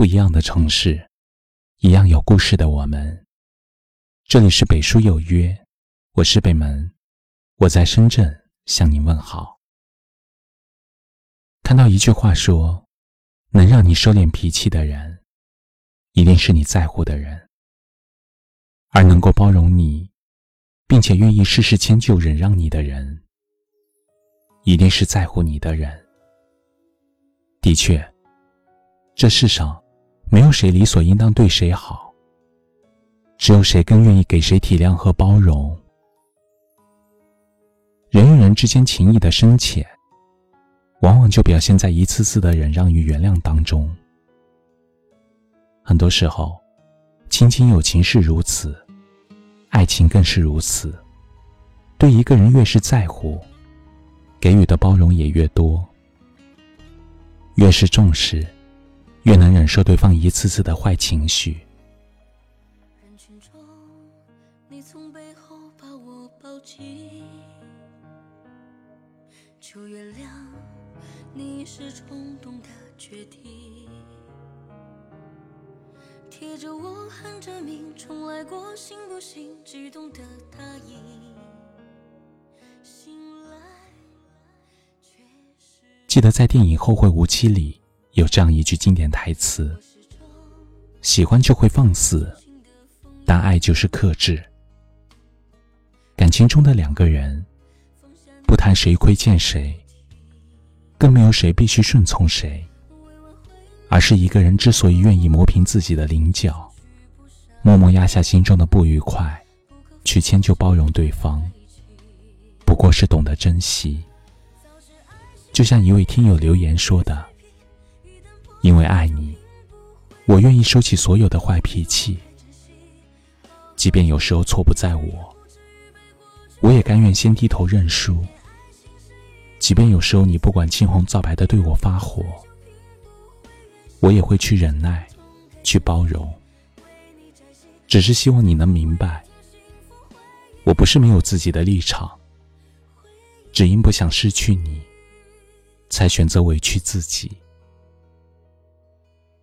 不一样的城市，一样有故事的我们。这里是北书有约，我是北门，我在深圳向您问好。看到一句话说，能让你收敛脾气的人，一定是你在乎的人；而能够包容你，并且愿意事事迁就、忍让你的人，一定是在乎你的人。的确，这世上。没有谁理所应当对谁好，只有谁更愿意给谁体谅和包容。人与人之间情谊的深浅，往往就表现在一次次的忍让与原谅当中。很多时候，亲情友情是如此，爱情更是如此。对一个人越是在乎，给予的包容也越多；越是重视。越能忍受对方一次次的坏情绪。人群中，你从背后把我抱紧，求原谅你是冲动的决定，贴着我喊着名，重来过行不行？激动的答应，醒来记得在电影《后会无期》里。有这样一句经典台词：“喜欢就会放肆，但爱就是克制。”感情中的两个人，不谈谁亏欠谁，更没有谁必须顺从谁，而是一个人之所以愿意磨平自己的棱角，默默压下心中的不愉快，去迁就包容对方，不过是懂得珍惜。就像一位听友留言说的。因为爱你，我愿意收起所有的坏脾气，即便有时候错不在我，我也甘愿先低头认输。即便有时候你不管青红皂白的对我发火，我也会去忍耐，去包容。只是希望你能明白，我不是没有自己的立场，只因不想失去你，才选择委屈自己。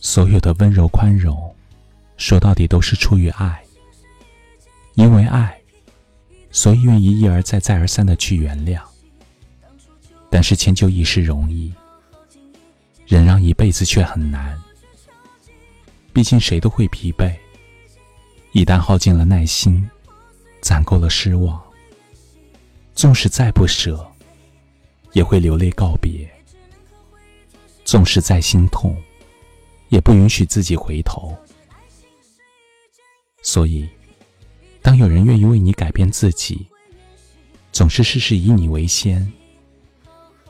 所有的温柔宽容，说到底都是出于爱。因为爱，所以愿意一而再、再而三的去原谅。但是迁就一时容易，忍让一辈子却很难。毕竟谁都会疲惫，一旦耗尽了耐心，攒够了失望，纵使再不舍，也会流泪告别。纵使再心痛。也不允许自己回头，所以，当有人愿意为你改变自己，总是事事以你为先，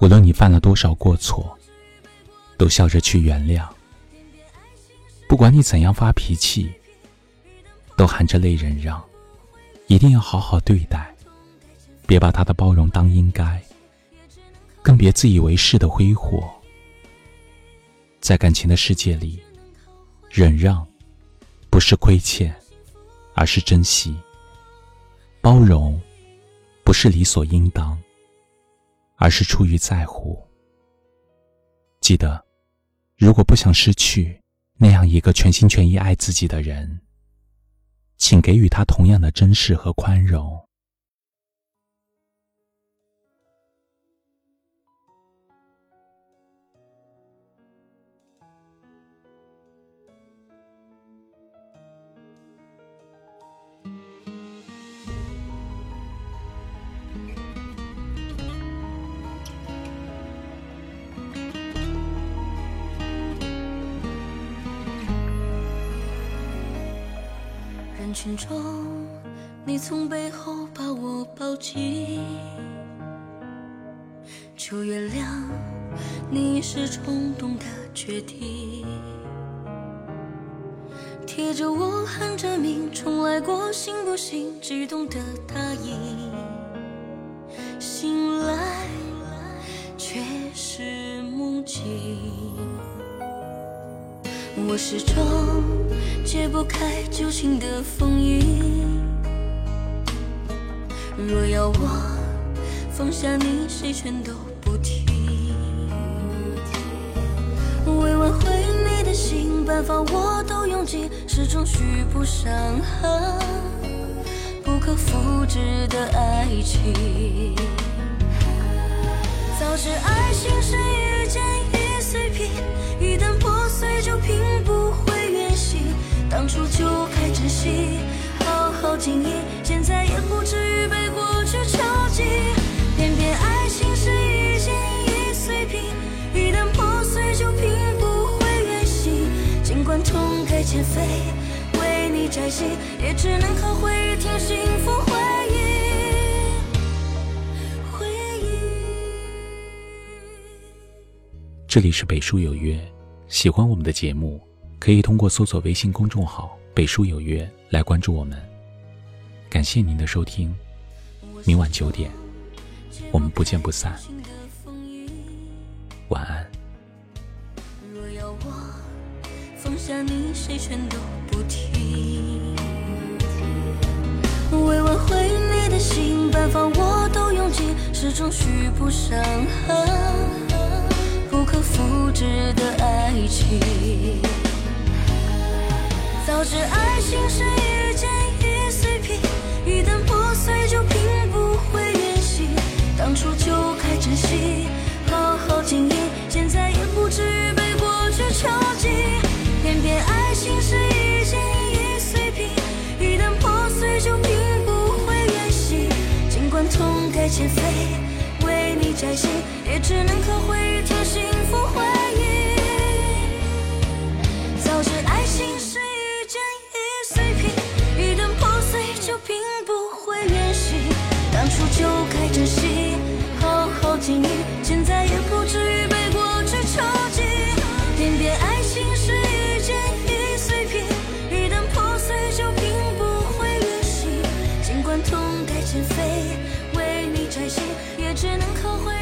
无论你犯了多少过错，都笑着去原谅。不管你怎样发脾气，都含着泪忍让，一定要好好对待，别把他的包容当应该，更别自以为是的挥霍。在感情的世界里，忍让不是亏欠，而是珍惜；包容不是理所应当，而是出于在乎。记得，如果不想失去那样一个全心全意爱自己的人，请给予他同样的珍视和宽容。群中，你从背后把我抱紧，求原谅你是冲动的决定，贴着我喊着名，重来过，行不行？激动的答应，我始终解不开旧情的封印。若要我放下你，谁全都不听。为挽回你的心，办法我都用尽，始终续不上痕，不可复制的爱情。早知爱情是现在也不至于被过去囚禁。偏偏爱情是一件易碎品，一旦破碎就拼不回原形。尽管痛改前非，为你摘星，也只能靠回忆听幸福回忆。回忆。这里是北书有约，喜欢我们的节目，可以通过搜索微信公众号“北书有约”来关注我们。感谢您的收听。明晚九点，我们不见不散。晚安。若要我放下你，谁全都不听。为挽回你的心，办法我都用尽，始终续不上，不可复制的爱情。早知爱情是一件易碎品，一旦破碎就拼不回原形。当初就该珍惜，好好经营，现在也不至于被过去囚禁。偏偏爱情是一件易碎品，一旦破碎就拼不回原形。尽管痛改前非，为你摘星，也只能靠回忆添幸福回该珍惜。好好经营，现在也不至于被过去囚禁。偏偏爱情是一件易碎品，一旦破碎就拼不回原形。尽管痛改前非，为你摘星，也只能靠回